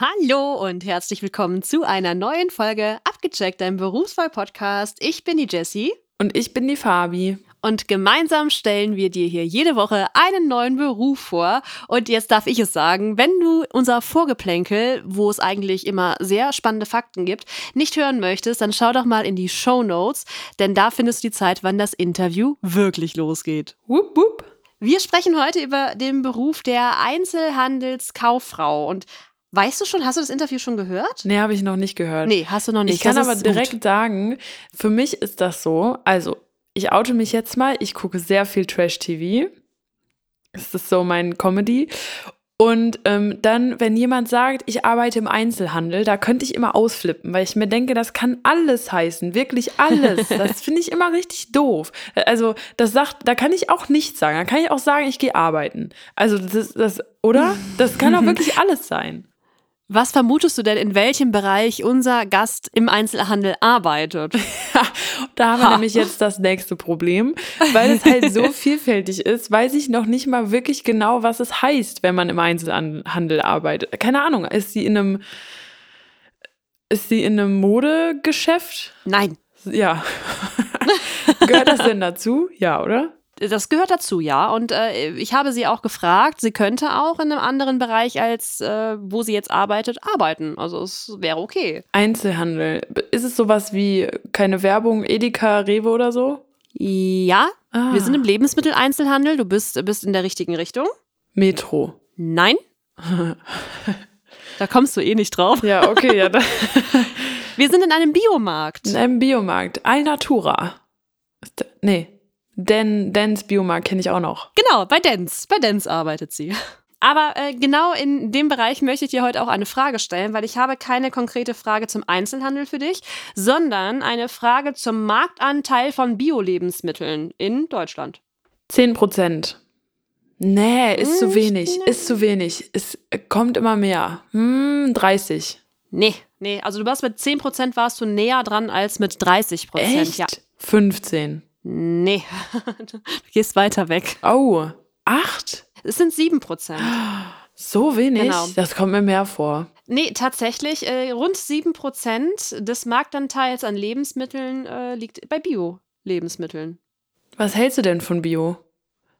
Hallo und herzlich willkommen zu einer neuen Folge Abgecheckt, dein Berufswahl-Podcast. Ich bin die Jessie. Und ich bin die Fabi. Und gemeinsam stellen wir dir hier jede Woche einen neuen Beruf vor. Und jetzt darf ich es sagen, wenn du unser Vorgeplänkel, wo es eigentlich immer sehr spannende Fakten gibt, nicht hören möchtest, dann schau doch mal in die Show Notes, denn da findest du die Zeit, wann das Interview wirklich losgeht. Wupp, wupp. Wir sprechen heute über den Beruf der Einzelhandelskauffrau. Und Weißt du schon, hast du das Interview schon gehört? Nee, habe ich noch nicht gehört. Nee, hast du noch nicht. Ich kann Das aber direkt gut. sagen, für mich ist das so, also ich oute mich jetzt mal, ich gucke sehr viel Trash-TV. Das ist so mein Comedy. Und ähm, dann, wenn jemand sagt, ich arbeite im Einzelhandel, da könnte ich immer ausflippen, weil ich mir denke, das kann alles heißen, wirklich alles. Das finde ich immer richtig doof. Also, das sagt, da kann ich auch nichts sagen. Da kann ich auch sagen, ich gehe arbeiten. Also, das, das, oder? Das kann auch wirklich alles sein. Was vermutest du denn, in welchem Bereich unser Gast im Einzelhandel arbeitet? Da haben wir Ha. nämlich jetzt das nächste Problem, weil es halt so vielfältig ist, weiß ich noch nicht mal wirklich genau, was es heißt, wenn man im Einzelhandel arbeitet. Keine Ahnung, ist sie in einem ist sie in einem Modegeschäft? Nein, Ja. Gehört das denn dazu? Ja, oder? Das gehört dazu, ja. Und äh, ich habe sie auch gefragt, sie könnte auch in einem anderen Bereich, als äh, wo sie jetzt arbeitet, arbeiten. Also es wäre okay. Einzelhandel. Ist es sowas wie keine Werbung, Edeka, Rewe oder so? Ja, Ah. wir sind im Lebensmitteleinzelhandel. Du bist, bist in der richtigen Richtung. Metro. Nein. da kommst du eh nicht drauf. Ja, okay, ja. Da. Wir sind in einem Biomarkt. In einem Biomarkt. Alnatura. Nee. Den, Dens Biomarkt kenne ich auch noch. Genau, bei Dens. Bei Dens arbeitet sie. Aber äh, genau in dem Bereich möchte ich dir heute auch eine Frage stellen, weil ich habe keine konkrete Frage zum Einzelhandel für dich, sondern eine Frage zum Marktanteil von Bio-Lebensmitteln in Deutschland. 10 Prozent. Nee, ist Hm, zu wenig. Ist zu wenig. Es kommt immer mehr. Hm, 30. Nee, nee, also du warst mit 10% warst du näher dran als mit 30%. Echt? Ja. 15. Nee, du gehst weiter weg. Oh, 8? Es sind 7%. So wenig? Genau. Das kommt mir mehr vor. Nee, tatsächlich, äh, rund 7% des Marktanteils an Lebensmitteln äh, liegt bei Bio-Lebensmitteln. Was hältst du denn von Bio?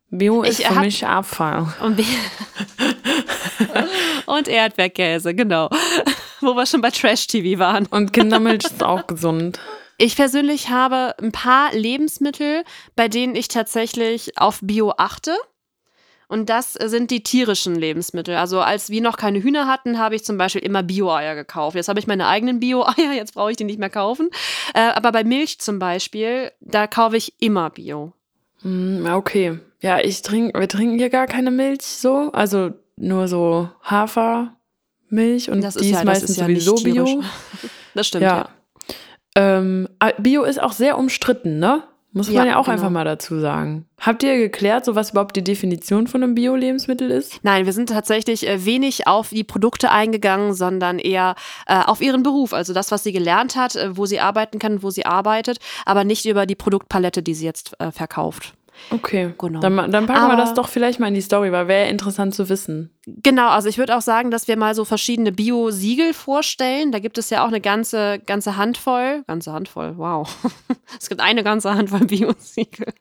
Bio ist Ich für hab- mich Abfall. Und, und Erdbeerkäse, genau. Wo wir schon bei Trash-TV waren. Und Kindermilch ist auch gesund. Ich persönlich habe ein paar Lebensmittel, bei denen ich tatsächlich auf Bio achte. Und das sind die tierischen Lebensmittel. Also als wir noch keine Hühner hatten, habe ich zum Beispiel immer Bio-Eier gekauft. Jetzt habe ich meine eigenen Bio-Eier, jetzt brauche ich die nicht mehr kaufen. Äh, aber bei Milch zum Beispiel, da kaufe ich immer Bio. Hm, okay. Ja, ich trinke, wir trinken hier gar keine Milch so. Also nur so Hafermilch und Das die ist ja, ist meistens ist ja sowieso. Bio. Das stimmt, ja. Ja. Ähm, ah, Bio ist auch sehr umstritten, ne? Muss man Ja, ja, auch genau. einfach mal dazu sagen. Habt ihr geklärt, so was überhaupt die Definition von einem Bio-Lebensmittel ist? Nein, wir sind tatsächlich äh, wenig auf die Produkte eingegangen, sondern eher äh, auf ihren Beruf, also das, was sie gelernt hat, äh, wo sie arbeiten kann, wo sie arbeitet, aber nicht über die Produktpalette, die sie jetzt äh, verkauft. Okay, Genau. dann, dann packen wir Aber- das doch vielleicht mal in die Story, weil wäre interessant zu wissen. Genau, also ich würde auch sagen, dass wir mal so verschiedene Bio-Siegel vorstellen. Da gibt es ja auch eine ganze, ganze Handvoll. Ganze Handvoll, wow. es gibt eine ganze Handvoll Bio-Siegel.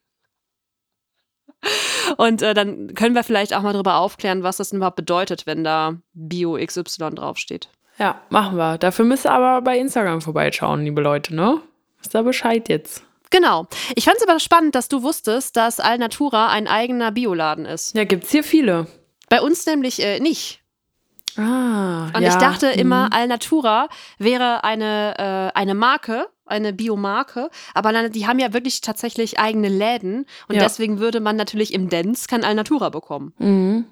Und äh, dann können wir vielleicht auch mal darüber aufklären, was das überhaupt bedeutet, wenn da Bio XY draufsteht. Ja, machen wir. Dafür müsst ihr aber bei Instagram vorbeischauen, liebe Leute, ne? Wisst ihr Bescheid jetzt? Genau. Ich fand es aber spannend, dass du wusstest, dass Alnatura ein eigener Bioladen ist. Ja, gibt's hier viele. Bei uns nämlich äh, nicht. Ah, Und ja. ich dachte immer, mhm. Alnatura wäre eine, äh, eine Marke, eine Biomarke, aber die haben ja wirklich tatsächlich eigene Läden und Ja. deswegen würde man natürlich im Dance kein Alnatura bekommen. Mhm.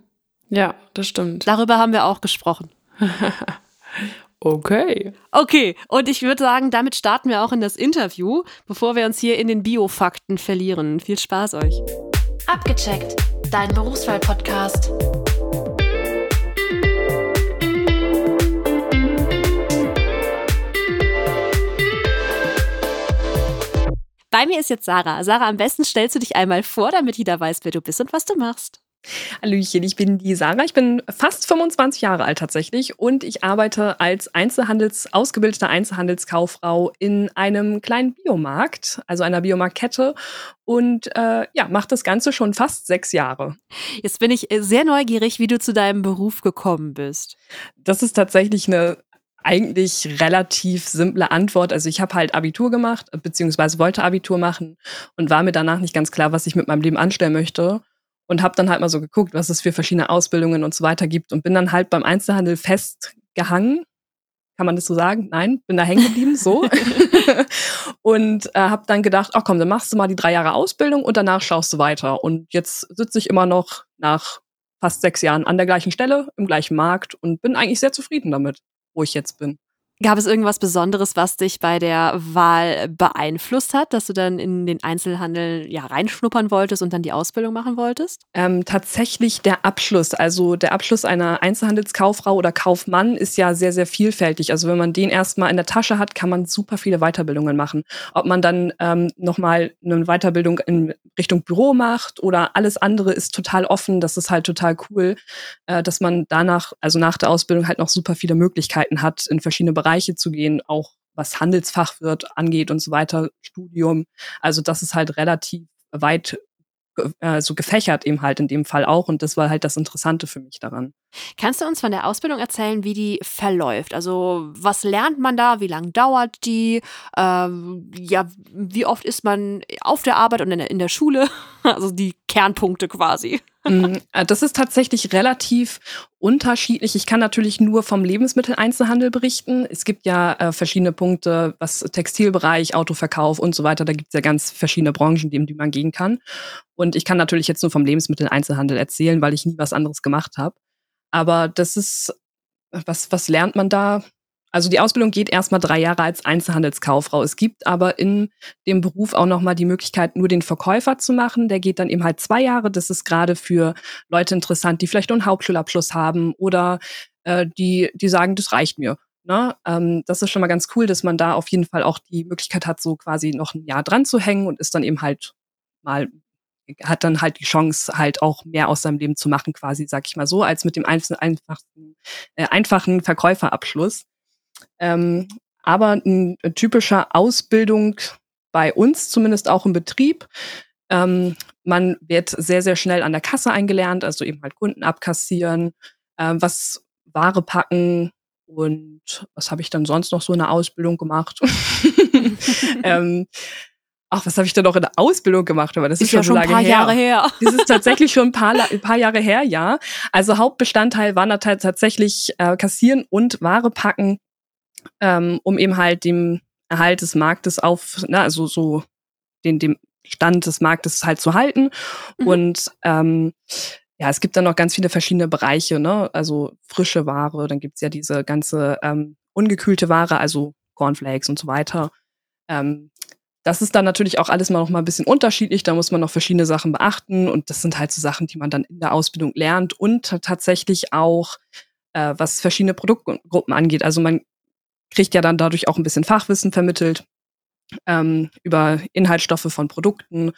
Ja, das stimmt. Darüber haben wir auch gesprochen. Okay. Okay, und ich würde sagen, damit starten wir auch in das Interview, bevor wir uns hier in den Biofakten verlieren. Viel Spaß euch. Abgecheckt, dein Berufswahl-Podcast. Bei mir ist jetzt Sarah. Sarah, am besten stellst du dich einmal vor, damit jeder weiß, wer du bist und was du machst. Hallöchen, ich bin die Sarah. Ich bin fast 25 Jahre alt tatsächlich und ich arbeite als Einzelhandels, ausgebildete Einzelhandelskauffrau in einem kleinen Biomarkt, also einer Biomarktkette und äh, ja, mache das Ganze schon fast sechs Jahre. Jetzt bin ich äh, sehr neugierig, wie du zu deinem Beruf gekommen bist. Das ist tatsächlich eine eigentlich relativ simple Antwort. Also ich habe halt Abitur gemacht, beziehungsweise wollte Abitur machen und war mir danach nicht ganz klar, was ich mit meinem Leben anstellen möchte und habe dann halt mal so geguckt, was es für verschiedene Ausbildungen und so weiter gibt und bin dann halt beim Einzelhandel festgehangen. Kann man das so sagen? Nein, bin da hängen geblieben, so. und äh, habe dann gedacht, ach komm, dann machst du mal die drei Jahre Ausbildung und danach schaust du weiter. Und jetzt sitze ich immer noch nach fast sechs Jahren an der gleichen Stelle, im gleichen Markt und bin eigentlich sehr zufrieden damit, wo ich jetzt bin. Gab es irgendwas Besonderes, was dich bei der Wahl beeinflusst hat, dass du dann in den Einzelhandel ja reinschnuppern wolltest und dann die Ausbildung machen wolltest? Ähm, tatsächlich der Abschluss. Also der Abschluss einer Einzelhandelskauffrau oder Kaufmann ist ja sehr, sehr vielfältig. Also wenn man den erstmal in der Tasche hat, kann man super viele Weiterbildungen machen. Ob man dann ähm, nochmal eine Weiterbildung in Richtung Büro macht oder alles andere ist total offen. Das ist halt total cool, äh, dass man danach, also nach der Ausbildung halt noch super viele Möglichkeiten hat, in verschiedene Bereiche Bereiche zu gehen, auch was Handelsfachwirt angeht und so weiter, Studium. Also das ist halt relativ weit äh, so gefächert eben halt in dem Fall auch und das war halt das Interessante für mich daran. Kannst du uns von der Ausbildung erzählen, wie die verläuft? Also was lernt man da? Wie lange dauert die? Ähm, ja, wie oft ist man auf der Arbeit und in der, in der Schule? Also die Kernpunkte quasi. Mm, äh, das ist tatsächlich relativ unterschiedlich. Ich kann natürlich nur vom Lebensmitteleinzelhandel berichten. Es gibt ja äh, verschiedene Punkte, was Textilbereich, Autoverkauf und so weiter. Da gibt es ja ganz verschiedene Branchen, in die man gehen kann. Und ich kann natürlich jetzt nur vom Lebensmitteleinzelhandel erzählen, weil ich nie was anderes gemacht habe. Aber das ist, was, was lernt man da? Also die Ausbildung geht erstmal drei Jahre als Einzelhandelskauffrau. Es gibt aber in dem Beruf auch nochmal die Möglichkeit, nur den Verkäufer zu machen. Der geht dann eben halt zwei Jahre. Das ist gerade für Leute interessant, die vielleicht nur einen Hauptschulabschluss haben oder äh, die, die sagen, das reicht mir. Ne? Ähm, das ist schon mal ganz cool, dass man da auf jeden Fall auch die Möglichkeit hat, so quasi noch ein Jahr dran zu hängen und ist dann eben halt mal hat dann halt die Chance, halt auch mehr aus seinem Leben zu machen, quasi, sag ich mal so, als mit dem einfachen, äh, einfachen Verkäuferabschluss. Ähm, aber ein, ein typischer Ausbildung bei uns, zumindest auch im Betrieb. Ähm, man wird sehr, sehr schnell an der Kasse eingelernt, also eben halt Kunden abkassieren, äh, was Ware packen und was habe ich dann sonst noch so in der Ausbildung gemacht? ähm, ach, was habe ich denn noch in der Ausbildung gemacht? Aber das ist, ist schon, ja schon ein paar her. Jahre her. Das ist tatsächlich schon ein paar, ein paar Jahre her, ja. Also Hauptbestandteil waren da tatsächlich äh, Kassieren und Ware packen, ähm, um eben halt dem Erhalt des Marktes auf, na, also so den, dem Stand des Marktes halt zu halten. Mhm. Und ähm, ja, es gibt dann noch ganz viele verschiedene Bereiche, ne? Also frische Ware, dann gibt's ja diese ganze ähm, ungekühlte Ware, also Cornflakes und so weiter. Ähm, das ist dann natürlich auch alles mal noch mal ein bisschen unterschiedlich. Da muss man noch verschiedene Sachen beachten. Und das sind halt so Sachen, die man dann in der Ausbildung lernt und tatsächlich auch, äh, was verschiedene Produktgruppen angeht. Also man kriegt ja dann dadurch auch ein bisschen Fachwissen vermittelt ähm, über Inhaltsstoffe von Produkten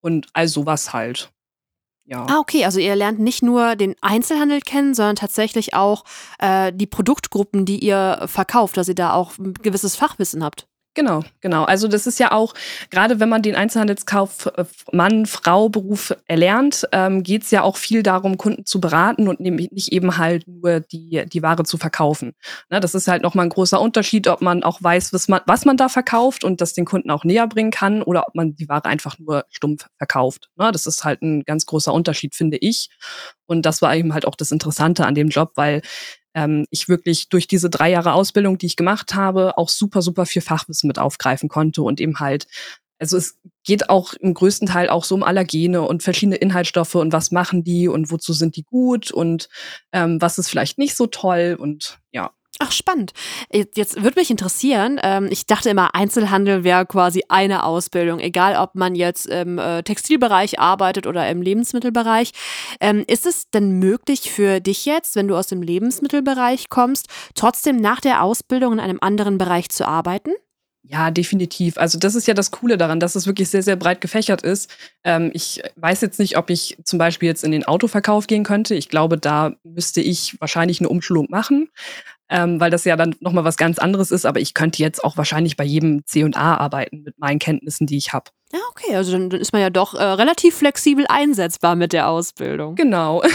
und all sowas halt. Ja. Ah, okay. Also ihr lernt nicht nur den Einzelhandel kennen, sondern tatsächlich auch äh, die Produktgruppen, die ihr verkauft, dass ihr da auch ein gewisses Fachwissen habt. Genau, genau. Also das ist ja auch, gerade wenn man den Einzelhandelskauf äh, Frau Beruf erlernt, ähm, geht es ja auch viel darum, Kunden zu beraten und nicht eben halt nur die, die Ware zu verkaufen. Ne, das ist halt nochmal ein großer Unterschied, ob man auch weiß, was man, was man da verkauft und das den Kunden auch näher bringen kann oder ob man die Ware einfach nur stumpf verkauft. Ne, das ist halt ein ganz großer Unterschied, finde ich. Und das war eben halt auch das Interessante an dem Job, weil ähm, ich wirklich durch diese drei Jahre Ausbildung, die ich gemacht habe, auch super, super viel Fachwissen mit aufgreifen konnte und eben halt also es geht auch im größten Teil auch so um Allergene und verschiedene Inhaltsstoffe und was machen die und wozu sind die gut und ähm, was ist vielleicht nicht so toll und ja. Ach, spannend. Jetzt würde mich interessieren, ähm, ich dachte immer, Einzelhandel wäre quasi eine Ausbildung, egal ob man jetzt im äh, Textilbereich arbeitet oder im Lebensmittelbereich. Ähm, ist es denn möglich für dich jetzt, wenn du aus dem Lebensmittelbereich kommst, trotzdem nach der Ausbildung in einem anderen Bereich zu arbeiten? Ja, definitiv. Also das ist ja das Coole daran, dass es wirklich sehr, sehr breit gefächert ist. Ähm, ich weiß jetzt nicht, ob ich zum Beispiel jetzt in den Autoverkauf gehen könnte. Ich glaube, da müsste ich wahrscheinlich eine Umschulung machen, ähm, weil das ja dann nochmal was ganz anderes ist. Aber ich könnte jetzt auch wahrscheinlich bei jedem C&A arbeiten mit meinen Kenntnissen, die ich habe. Ja, okay, also dann, dann ist man ja doch äh, relativ flexibel einsetzbar mit der Ausbildung. Genau.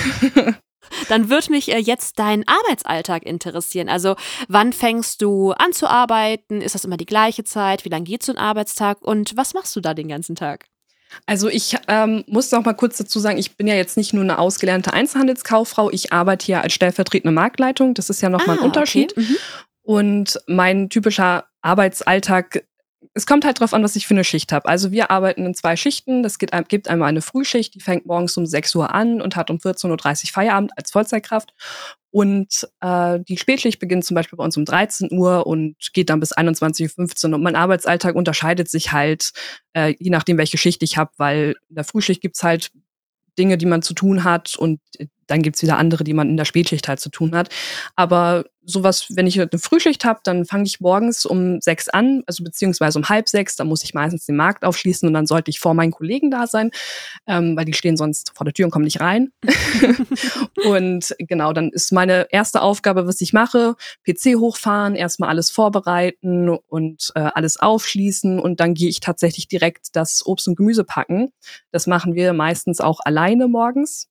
Dann würde mich äh, jetzt dein Arbeitsalltag interessieren. Also, wann fängst du an zu arbeiten? Ist das immer die gleiche Zeit? Wie lange geht so ein Arbeitstag? Und was machst du da den ganzen Tag? Also ich ähm, muss noch mal kurz dazu sagen, ich bin ja jetzt nicht nur eine ausgelernte Einzelhandelskauffrau, ich arbeite hier als stellvertretende Marktleitung. Das ist ja noch ah, mal ein Unterschied. Okay. Mhm. Und mein typischer Arbeitsalltag es kommt halt drauf an, was ich für eine Schicht habe. Also wir arbeiten in zwei Schichten. Das gibt, gibt einmal eine Frühschicht, die fängt morgens um 6 Uhr an und hat um 14.30 Uhr Feierabend als Vollzeitkraft. Und äh, die Spätschicht beginnt zum Beispiel bei uns um 13 Uhr und geht dann bis 21.15 Uhr. Und mein Arbeitsalltag unterscheidet sich halt, äh, je nachdem, welche Schicht ich habe, weil in der Frühschicht gibt's halt Dinge, die man zu tun hat und dann gibt's wieder andere, die man in der Spätschicht halt zu tun hat. Aber sowas, wenn ich eine Frühschicht habe, dann fange ich morgens um sechs an, also beziehungsweise um halb sechs, dann muss ich meistens den Markt aufschließen und dann sollte ich vor meinen Kollegen da sein, ähm, weil die stehen sonst vor der Tür und kommen nicht rein. und genau, dann ist meine erste Aufgabe, was ich mache, PC hochfahren, erstmal alles vorbereiten und äh, alles aufschließen und dann gehe ich tatsächlich direkt das Obst und Gemüse packen. Das machen wir meistens auch alleine morgens.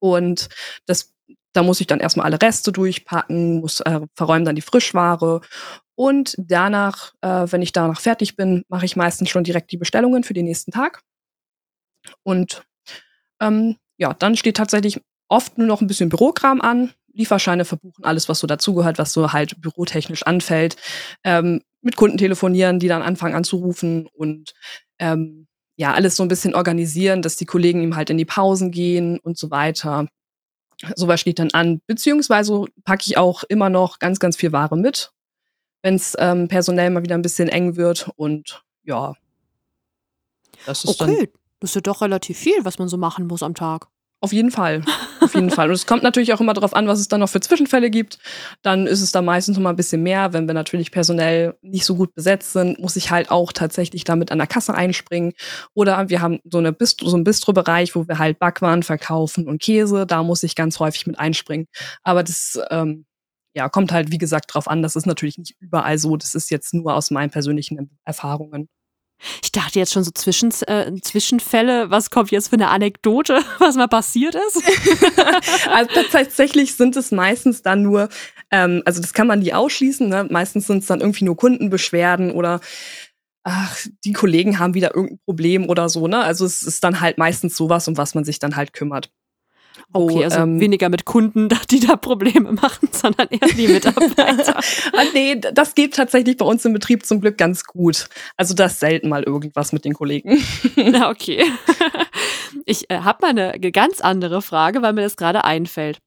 Und das da muss ich dann erstmal alle Reste durchpacken, muss äh, verräumen dann die Frischware. Und danach, äh, wenn ich danach fertig bin, mache ich meistens schon direkt die Bestellungen für den nächsten Tag. Und ähm, ja, dann steht tatsächlich oft nur noch ein bisschen Bürokram an. Lieferscheine verbuchen, alles, was so dazugehört, was so halt bürotechnisch anfällt. Ähm, mit Kunden telefonieren, die dann anfangen anzurufen und ähm, ja, alles so ein bisschen organisieren, dass die Kollegen ihm halt in die Pausen gehen und so weiter. Sowas steht dann an. Beziehungsweise packe ich auch immer noch ganz, ganz viel Ware mit, wenn es ähm, personell mal wieder ein bisschen eng wird. Und ja, das ist okay. dann. Das ist ja doch relativ viel, was man so machen muss am Tag. Auf jeden Fall. Auf jeden Fall. Und es kommt natürlich auch immer darauf an, was es dann noch für Zwischenfälle gibt. Dann ist es da meistens noch mal ein bisschen mehr. Wenn wir natürlich personell nicht so gut besetzt sind, muss ich halt auch tatsächlich damit an der Kasse einspringen. Oder wir haben so, eine Bistro, so einen Bistro-Bereich, wo wir halt Backwaren verkaufen und Käse. Da muss ich ganz häufig mit einspringen. Aber das ähm, ja, kommt halt, wie gesagt, drauf an. Das ist natürlich nicht überall so. Das ist jetzt nur aus meinen persönlichen Erfahrungen. Ich dachte jetzt schon so Zwischen, äh, Zwischenfälle, was kommt jetzt für eine Anekdote, was mal passiert ist? also tatsächlich sind es meistens dann nur, ähm, also das kann man nie ausschließen, ne? meistens sind es dann irgendwie nur Kundenbeschwerden oder ach, die Kollegen haben wieder irgendein Problem oder so, ne? Also es ist dann halt meistens sowas, um was man sich dann halt kümmert. Okay, also ähm, weniger mit Kunden, die da Probleme machen, sondern eher die Mitarbeiter. Ah, nee, das geht tatsächlich bei uns im Betrieb zum Glück ganz gut. Also das ist selten mal irgendwas mit den Kollegen. Na, okay. Ich äh, habe mal eine ganz andere Frage, weil mir das gerade einfällt.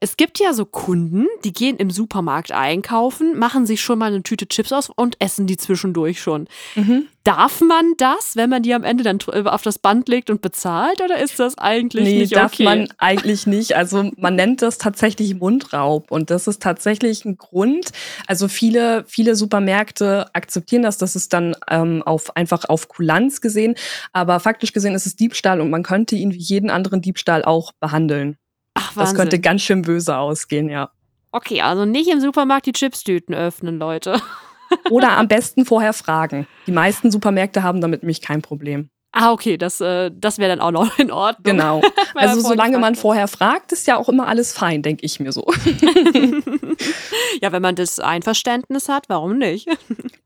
Es gibt ja so Kunden, die gehen im Supermarkt einkaufen, machen sich schon mal eine Tüte Chips aus und essen die zwischendurch schon. Mhm. Darf man das, wenn man die am Ende dann äh, auf das Band legt und bezahlt, oder ist das eigentlich nee, nicht okay? darf man eigentlich nicht. Also man nennt das tatsächlich Mundraub und das ist tatsächlich ein Grund. Also viele, viele Supermärkte akzeptieren das, das ist dann ähm, auf einfach auf Kulanz gesehen, aber faktisch gesehen ist es Diebstahl und man könnte ihn wie jeden anderen Diebstahl auch behandeln. Ach, Wahnsinn. Das könnte ganz schön böse ausgehen, ja. Okay, also nicht im Supermarkt die Chipstüten öffnen, Leute. Oder am besten vorher fragen. Die meisten Supermärkte haben damit nämlich kein Problem. Ah, okay, das, äh, das wäre dann auch noch in Ordnung. Genau. Also solange man vorher fragt, ist ja auch immer alles fein, denke ich mir so. ja, wenn man das Einverständnis hat, warum nicht?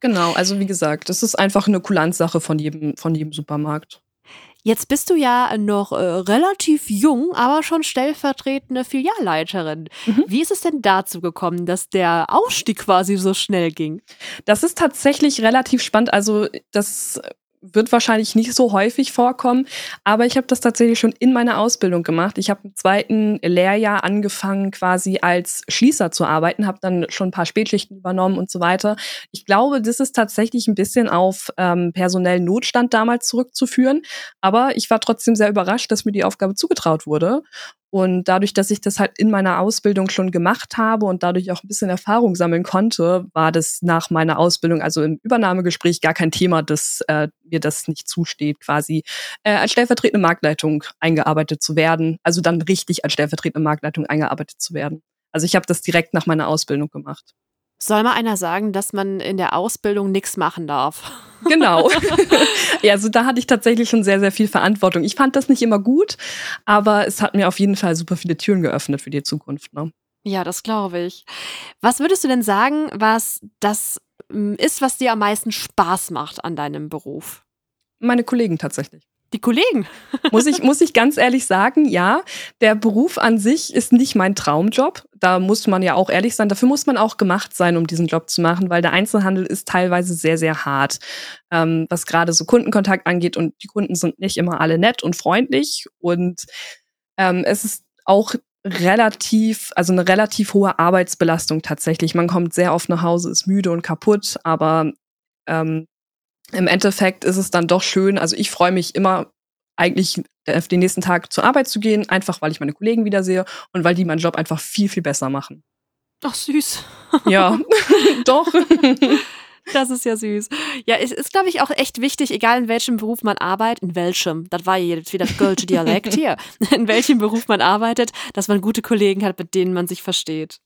genau, also wie gesagt, das ist einfach eine Kulanzsache von jedem, von jedem Supermarkt. Jetzt bist du ja noch äh, relativ jung, aber schon stellvertretende Filialleiterin. Mhm. Wie ist es denn dazu gekommen, dass der Ausstieg quasi so schnell ging? Das ist tatsächlich relativ spannend. Also das wird wahrscheinlich nicht so häufig vorkommen, aber ich habe das tatsächlich schon in meiner Ausbildung gemacht. Ich habe im zweiten Lehrjahr angefangen, quasi als Schließer zu arbeiten, habe dann schon ein paar Spätschichten übernommen und so weiter. Ich glaube, das ist tatsächlich ein bisschen auf ähm, personellen Notstand damals zurückzuführen, aber ich war trotzdem sehr überrascht, dass mir die Aufgabe zugetraut wurde. Und dadurch, dass ich das halt in meiner Ausbildung schon gemacht habe und dadurch auch ein bisschen Erfahrung sammeln konnte, war das nach meiner Ausbildung, also im Übernahmegespräch, gar kein Thema, dass äh, mir das nicht zusteht, quasi äh, als stellvertretende Marktleitung eingearbeitet zu werden. Also dann richtig als stellvertretende Marktleitung eingearbeitet zu werden. Also ich habe das direkt nach meiner Ausbildung gemacht. Soll mal einer sagen, dass man in der Ausbildung nichts machen darf? Genau. ja, also da hatte ich tatsächlich schon sehr, sehr viel Verantwortung. Ich fand das nicht immer gut, aber es hat mir auf jeden Fall super viele Türen geöffnet für die Zukunft. Ne? Ja, das glaube ich. Was würdest du denn sagen, was das mm, ist, was dir am meisten Spaß macht an deinem Beruf? Meine Kollegen tatsächlich. Die Kollegen. muss ich, muss ich ganz ehrlich sagen, ja, der Beruf an sich ist nicht mein Traumjob. Da muss man ja auch ehrlich sein. Dafür muss man auch gemacht sein, um diesen Job zu machen, weil der Einzelhandel ist teilweise sehr, sehr hart, ähm, was gerade so Kundenkontakt angeht. Und die Kunden sind nicht immer alle nett und freundlich. Und ähm, es ist auch relativ, also eine relativ hohe Arbeitsbelastung tatsächlich. Man kommt sehr oft nach Hause, ist müde und kaputt, aber ähm, im Endeffekt ist es dann doch schön. Also ich freue mich immer eigentlich den nächsten Tag zur Arbeit zu gehen, einfach weil ich meine Kollegen wiedersehe und weil die meinen Job einfach viel, viel besser machen. Ach, süß. Ja, doch. Das ist ja süß. Ja, es ist, glaube ich, auch echt wichtig, egal in welchem Beruf man arbeitet, in welchem, das war jetzt wieder Gölsche Dialekt hier, in welchem Beruf man arbeitet, dass man gute Kollegen hat, mit denen man sich versteht.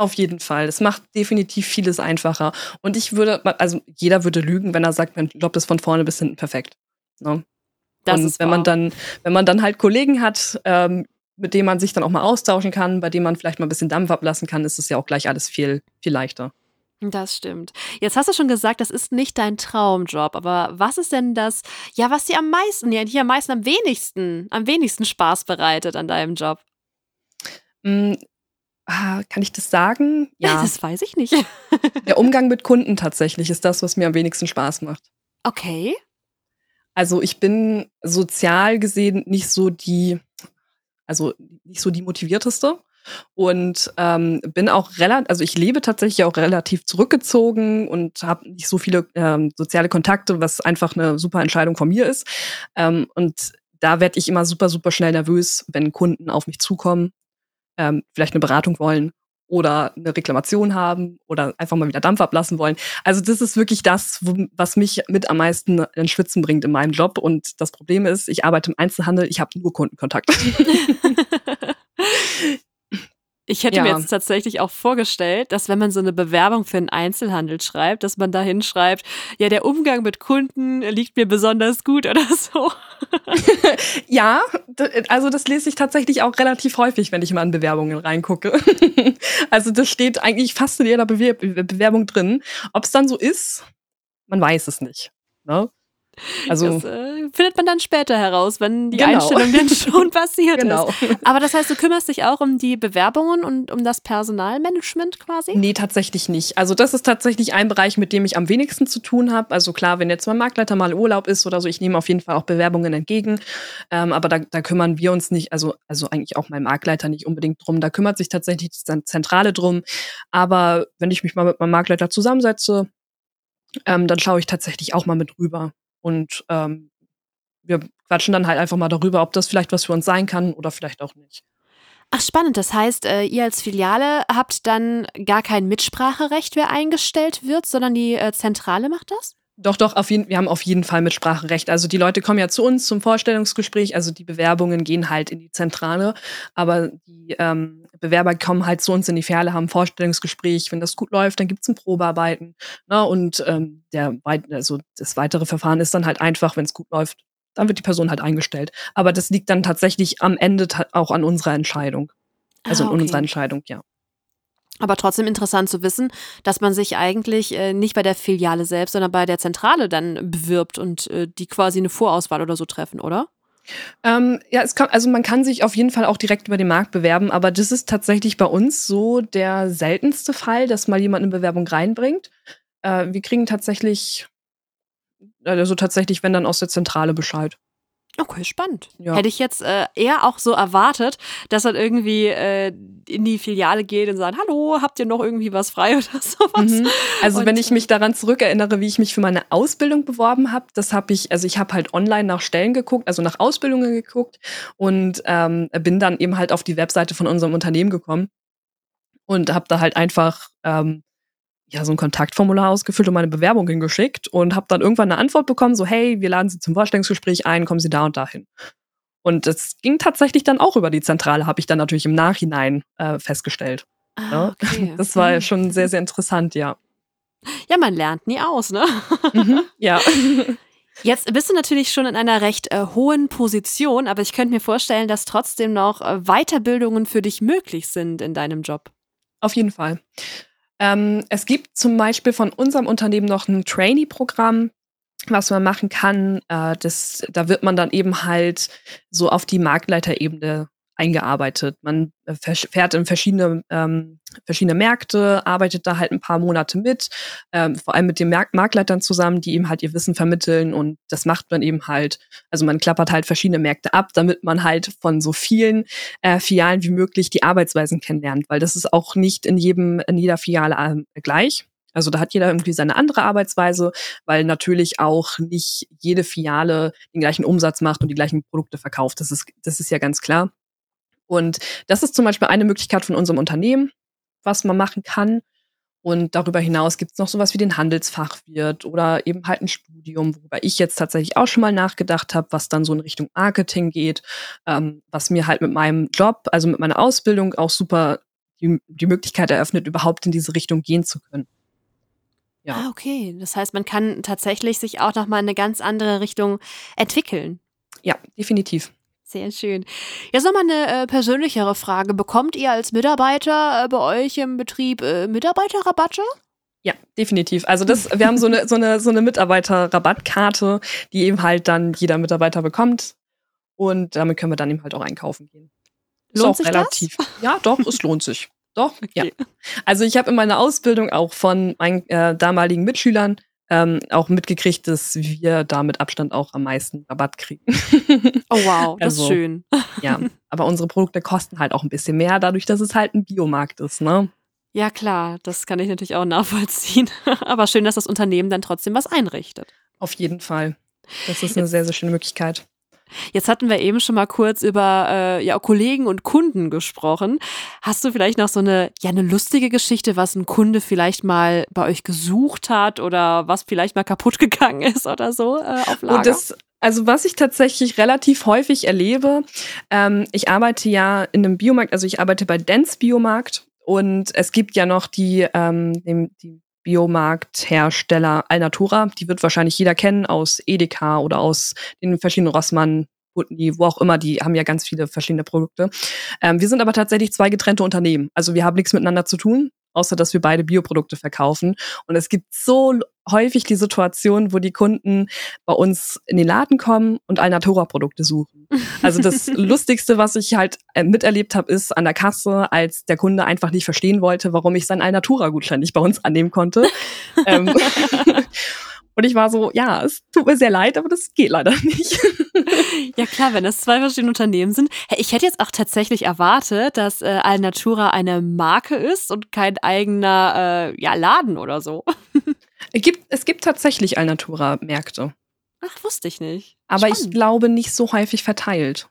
Auf jeden Fall. Das macht definitiv vieles einfacher. Und ich würde, also jeder würde lügen, wenn er sagt, mein Job ist von vorne bis hinten perfekt. Ne? Das und wenn wahr. man dann, wenn man dann halt Kollegen hat, ähm, mit denen man sich dann auch mal austauschen kann, bei denen man vielleicht mal ein bisschen Dampf ablassen kann, ist es ja auch gleich alles viel, viel leichter. Das stimmt. Jetzt hast du schon gesagt, das ist nicht dein Traumjob, aber was ist denn das, ja, was dir am meisten, ja, hier am meisten, am wenigsten, am wenigsten Spaß bereitet an deinem Job? Ah, kann ich das sagen? Ja. Das weiß ich nicht. Der Umgang mit Kunden tatsächlich ist das, was mir am wenigsten Spaß macht. Okay. Also ich bin sozial gesehen nicht so die, also nicht so die motivierteste und ähm, bin auch relativ, also ich lebe tatsächlich auch relativ zurückgezogen und habe nicht so viele ähm, soziale Kontakte, was einfach eine super Entscheidung von mir ist. Ähm, und da werde ich immer super, super schnell nervös, wenn Kunden auf mich zukommen ähm, vielleicht eine Beratung wollen oder eine Reklamation haben oder einfach mal wieder Dampf ablassen wollen. Also das ist wirklich das, was mich mit am meisten in Schwitzen bringt in meinem Job. Und das Problem ist, ich arbeite im Einzelhandel, ich habe nur Kundenkontakt. Ich hätte ja. mir jetzt tatsächlich auch vorgestellt, dass wenn man so eine Bewerbung für einen Einzelhandel schreibt, dass man da hinschreibt, ja, der Umgang mit Kunden liegt mir besonders gut oder so. ja, also das lese ich tatsächlich auch relativ häufig, wenn ich mal in Bewerbungen reingucke. also das steht eigentlich fast in jeder Bewerbung drin. Ob es dann so ist, man weiß es nicht. Ne? Also das äh, findet man dann später heraus, wenn die genau. Einstellung dann schon passiert genau. ist. Aber das heißt, du kümmerst dich auch um die Bewerbungen und um das Personalmanagement quasi? Nee, tatsächlich nicht. Also das ist tatsächlich ein Bereich, mit dem ich am wenigsten zu tun habe. Also klar, wenn jetzt mein Marktleiter mal Urlaub ist oder so, ich nehme auf jeden Fall auch Bewerbungen entgegen. Ähm, aber da, da kümmern wir uns nicht, also, also eigentlich auch mein Marktleiter nicht unbedingt drum. Da kümmert sich tatsächlich die Zentrale drum. Aber wenn ich mich mal mit meinem Marktleiter zusammensetze, ähm, dann schaue ich tatsächlich auch mal mit rüber. Und ähm, wir quatschen dann halt einfach mal darüber, ob das vielleicht was für uns sein kann oder vielleicht auch nicht. Ach, spannend. Das heißt, äh, ihr als Filiale habt dann gar kein Mitspracherecht, wer eingestellt wird, sondern die äh, Zentrale macht das? Doch, doch, auf jeden, wir haben auf jeden Fall Mitspracherecht. Also die Leute kommen ja zu uns zum Vorstellungsgespräch, also die Bewerbungen gehen halt in die Zentrale, aber die ähm, Bewerber kommen halt zu uns in die Ferne, haben ein Vorstellungsgespräch. Wenn das gut läuft, dann gibt's ein Probearbeiten. Ne? Und ähm, der, also das weitere Verfahren ist dann halt einfach, wenn es gut läuft, dann wird die Person halt eingestellt. Aber das liegt dann tatsächlich am Ende auch an unserer Entscheidung. Also ah, okay. an unserer Entscheidung, ja. Aber trotzdem interessant zu wissen, dass man sich eigentlich äh, nicht bei der Filiale selbst, sondern bei der Zentrale dann bewirbt und äh, die quasi eine Vorauswahl oder so treffen, oder? Ähm, ja, es kann, also man kann sich auf jeden Fall auch direkt über den Markt bewerben, aber das ist tatsächlich bei uns so der seltenste Fall, dass mal jemand eine Bewerbung reinbringt. Äh, wir kriegen tatsächlich, also tatsächlich, wenn dann aus der Zentrale Bescheid. Okay, spannend. Ja. Hätte ich jetzt äh, eher auch so erwartet, dass er irgendwie äh, in die Filiale geht und sagt, hallo, habt ihr noch irgendwie was frei oder sowas? Mhm. Also Und, wenn ich mich daran zurückerinnere, wie ich mich für meine Ausbildung beworben habe, das habe ich, also ich habe halt online nach Stellen geguckt, also nach Ausbildungen geguckt und ähm, bin dann eben halt auf die Webseite von unserem Unternehmen gekommen und habe da halt einfach ähm, ja so ein Kontaktformular ausgefüllt und meine Bewerbung hingeschickt und habe dann irgendwann eine Antwort bekommen, so hey, wir laden Sie zum Vorstellungsgespräch ein, kommen Sie da und dahin. Und das ging tatsächlich dann auch über die Zentrale, habe ich dann natürlich im Nachhinein äh, festgestellt. Ah, Ja. okay. Das war schon sehr, sehr interessant, ja. Ja, man lernt nie aus, ne? Mhm, ja. Jetzt bist du natürlich schon in einer recht äh, hohen Position, aber ich könnte mir vorstellen, dass trotzdem noch äh, Weiterbildungen für dich möglich sind in deinem Job. Auf jeden Fall. Ähm, es gibt zum Beispiel von unserem Unternehmen noch ein Trainee-Programm, was man machen kann. Äh, das, da wird man dann eben halt so auf die Marktleiterebene eingearbeitet. Man äh, fährt in verschiedene, ähm, verschiedene Märkte, arbeitet da halt ein paar Monate mit, ähm, vor allem mit den Mark Marktleitern zusammen, die eben halt ihr Wissen vermitteln und das macht man eben halt, also man klappert halt verschiedene Märkte ab, damit man halt von so vielen äh, Filialen wie möglich die Arbeitsweisen kennenlernt, weil das ist auch nicht in jedem, in jeder Filiale ähm, gleich. Also da hat jeder irgendwie seine andere Arbeitsweise, weil natürlich auch nicht jede Filiale den gleichen Umsatz macht und die gleichen Produkte verkauft. Das ist, das ist ja ganz klar. Und das ist zum Beispiel eine Möglichkeit von unserem Unternehmen, was man machen kann. Und darüber hinaus gibt es noch sowas wie den Handelsfachwirt oder eben halt ein Studium, worüber ich jetzt tatsächlich auch schon mal nachgedacht habe, was dann so in Richtung Marketing geht, ähm, was mir halt mit meinem Job, also mit meiner Ausbildung auch super die, die Möglichkeit eröffnet, überhaupt in diese Richtung gehen zu können. Ja. Ah, okay. Das heißt, man kann tatsächlich sich auch nochmal in eine ganz andere Richtung entwickeln. Ja, definitiv. Sehr schön. Jetzt nochmal eine äh, persönlichere Frage. Bekommt ihr als Mitarbeiter äh, bei euch im Betrieb äh, Mitarbeiterrabatte? Ja, definitiv. Also das, wir haben so eine, so eine, so eine Mitarbeiter-Rabattkarte, die eben halt dann jeder Mitarbeiter bekommt. Und damit können wir dann eben halt auch einkaufen gehen. Ist Lohnt auch sich das? relativ. Ja, doch, es lohnt sich. Doch, ja. Okay. Also ich habe in meiner Ausbildung auch von meinen äh, damaligen Mitschülern ähm, auch mitgekriegt, dass wir da mit Abstand auch am meisten Rabatt kriegen. Oh wow, das ist Also, schön. ja, aber unsere Produkte kosten halt auch ein bisschen mehr, dadurch, dass es halt ein Biomarkt ist, ne? Ja klar, das kann ich natürlich auch nachvollziehen. Aber schön, dass das Unternehmen dann trotzdem was einrichtet. Auf jeden Fall. Das ist eine sehr, sehr schöne Möglichkeit. Jetzt hatten wir eben schon mal kurz über äh, ja, Kollegen und Kunden gesprochen. Hast du vielleicht noch so eine, ja, eine lustige Geschichte, was ein Kunde vielleicht mal bei euch gesucht hat oder was vielleicht mal kaputt gegangen ist oder so äh, auf Lager? Und das, also was ich tatsächlich relativ häufig erlebe, ähm, ich arbeite ja in einem Biomarkt, also ich arbeite bei Dance Biomarkt und es gibt ja noch die, ähm, die Biomarkthersteller Alnatura, die wird wahrscheinlich jeder kennen aus Edeka oder aus den verschiedenen Rossmann, Putney, wo auch immer, die haben ja ganz viele verschiedene Produkte. Ähm, wir sind aber tatsächlich zwei getrennte Unternehmen. Also wir haben nichts miteinander zu tun, außer dass wir beide Bioprodukte verkaufen. Und es gibt so häufig die Situation, wo die Kunden bei uns in den Laden kommen und Alnatura-Produkte suchen. Also das Lustigste, was ich halt äh, miterlebt habe, ist an der Kasse, als der Kunde einfach nicht verstehen wollte, warum ich seinen Alnatura-Gutschein nicht bei uns annehmen konnte. ähm, und ich war so, ja, es tut mir sehr leid, aber das geht leider nicht. Ja klar, wenn das zwei verschiedene Unternehmen sind. Ich hätte jetzt auch tatsächlich erwartet, dass äh, Alnatura eine Marke ist und kein eigener äh, ja, Laden oder so. Es gibt, es gibt tatsächlich Alnatura-Märkte, Ach, wusste ich nicht. aber ich Spannend. glaube nicht so häufig verteilt.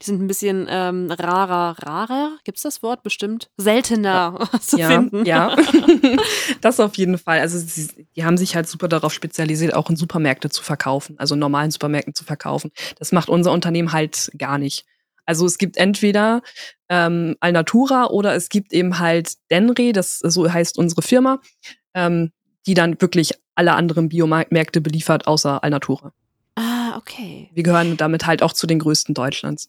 Die sind ein bisschen ähm, rarer, rarer, gibt's das Wort bestimmt? Seltener zu ja, finden. ja. das auf jeden Fall. Also sie, die haben sich halt super darauf spezialisiert, auch in Supermärkte zu verkaufen, also in normalen Supermärkten zu verkaufen. Das macht unser Unternehmen halt gar nicht. Also es gibt entweder ähm, Alnatura oder es gibt eben halt Denre, das so heißt unsere Firma, ähm, die dann wirklich alle anderen Biomärkte beliefert, außer Alnatura. Okay. Wir gehören damit halt auch zu den größten Deutschlands.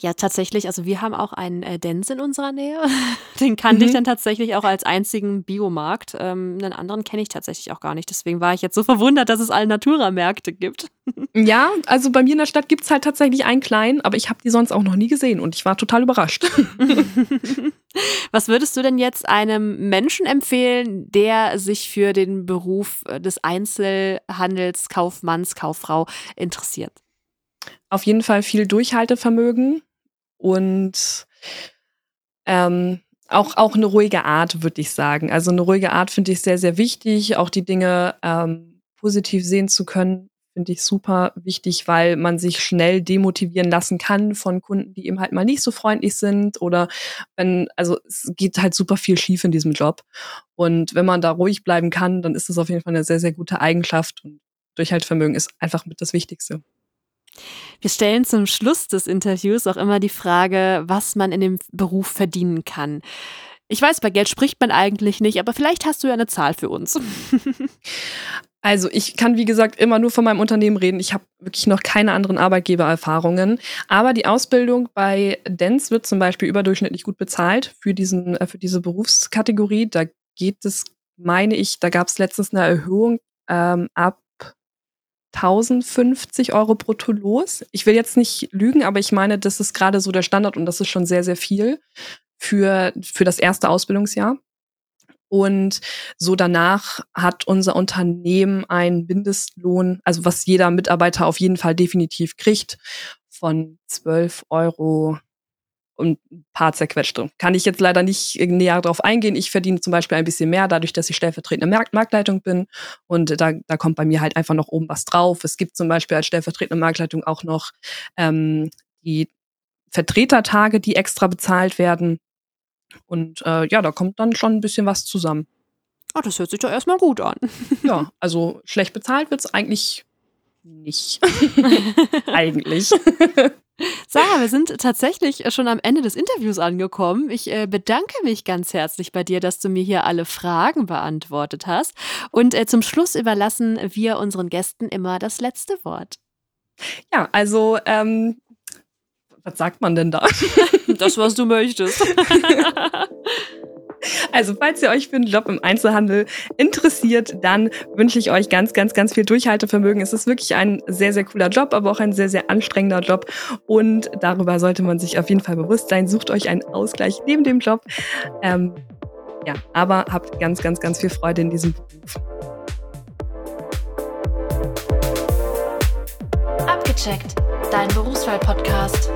Ja, tatsächlich. Also wir haben auch einen äh, Dens in unserer Nähe. Den kannte ich Mhm. dann tatsächlich auch als einzigen Biomarkt. Ähm, einen anderen kenne ich tatsächlich auch gar nicht. Deswegen war ich jetzt so verwundert, dass es Alnatura-Märkte gibt. Ja, also bei mir in der Stadt gibt's halt tatsächlich einen kleinen, aber ich habe die sonst auch noch nie gesehen und ich war total überrascht. Was würdest du denn jetzt einem Menschen empfehlen, der sich für den Beruf äh, des Einzelhandelskaufmanns, Kauffrau interessiert? Auf jeden Fall viel Durchhaltevermögen und ähm, auch, auch eine ruhige Art, würde ich sagen. Also eine ruhige Art finde ich sehr, sehr wichtig. Auch die Dinge ähm, positiv sehen zu können, finde ich super wichtig, weil man sich schnell demotivieren lassen kann von Kunden, die eben halt mal nicht so freundlich sind oder wenn, also es geht halt super viel schief in diesem Job. Und wenn man da ruhig bleiben kann, dann ist das auf jeden Fall eine sehr, sehr gute Eigenschaft und Durchhaltevermögen ist einfach mit das Wichtigste. Wir stellen zum Schluss des Interviews auch immer die Frage, was man in dem Beruf verdienen kann. Ich weiß, bei Geld spricht man eigentlich nicht, aber vielleicht hast du ja eine Zahl für uns. Also ich kann, wie gesagt, immer nur von meinem Unternehmen reden. Ich habe wirklich noch keine anderen Arbeitgebererfahrungen. Aber die Ausbildung bei Dens wird zum Beispiel überdurchschnittlich gut bezahlt für, diesen, äh, für diese Berufskategorie. Da geht es, meine ich, da gab es letztens eine Erhöhung ähm, ab 1050 Euro brutto los. Ich will jetzt nicht lügen, aber ich meine, das ist gerade so der Standard und das ist schon sehr, sehr viel für, für das erste Ausbildungsjahr. Und so danach hat unser Unternehmen einen Mindestlohn, also was jeder Mitarbeiter auf jeden Fall definitiv kriegt, von 12 Euro und ein paar zerquetschte. Kann ich jetzt leider nicht näher darauf eingehen. Ich verdiene zum Beispiel ein bisschen mehr, dadurch, dass ich stellvertretende Markt Marktleitung bin. Und da, da kommt bei mir halt einfach noch oben was drauf. Es gibt zum Beispiel als stellvertretende Marktleitung auch noch ähm, die Vertretertage, die extra bezahlt werden. Und äh, ja, da kommt dann schon ein bisschen was zusammen. Oh, das hört sich doch erstmal gut an. ja, also schlecht bezahlt wird es eigentlich nicht. eigentlich. Sarah, wir sind tatsächlich schon am Ende des Interviews angekommen. Ich äh, bedanke mich ganz herzlich bei dir, dass du mir hier alle Fragen beantwortet hast. Und äh, zum Schluss überlassen wir unseren Gästen immer das letzte Wort. Ja, also ähm, was sagt man denn da? Das, was du möchtest. Also, falls ihr euch für einen Job im Einzelhandel interessiert, dann wünsche ich euch ganz, ganz, ganz viel Durchhaltevermögen. Es ist wirklich ein sehr, sehr cooler Job, aber auch ein sehr, sehr anstrengender Job. Und darüber sollte man sich auf jeden Fall bewusst sein. Sucht euch einen Ausgleich neben dem Job. Ähm, ja, aber habt ganz, ganz, ganz viel Freude in diesem Beruf. Abgecheckt, dein Berufswahl-Podcast.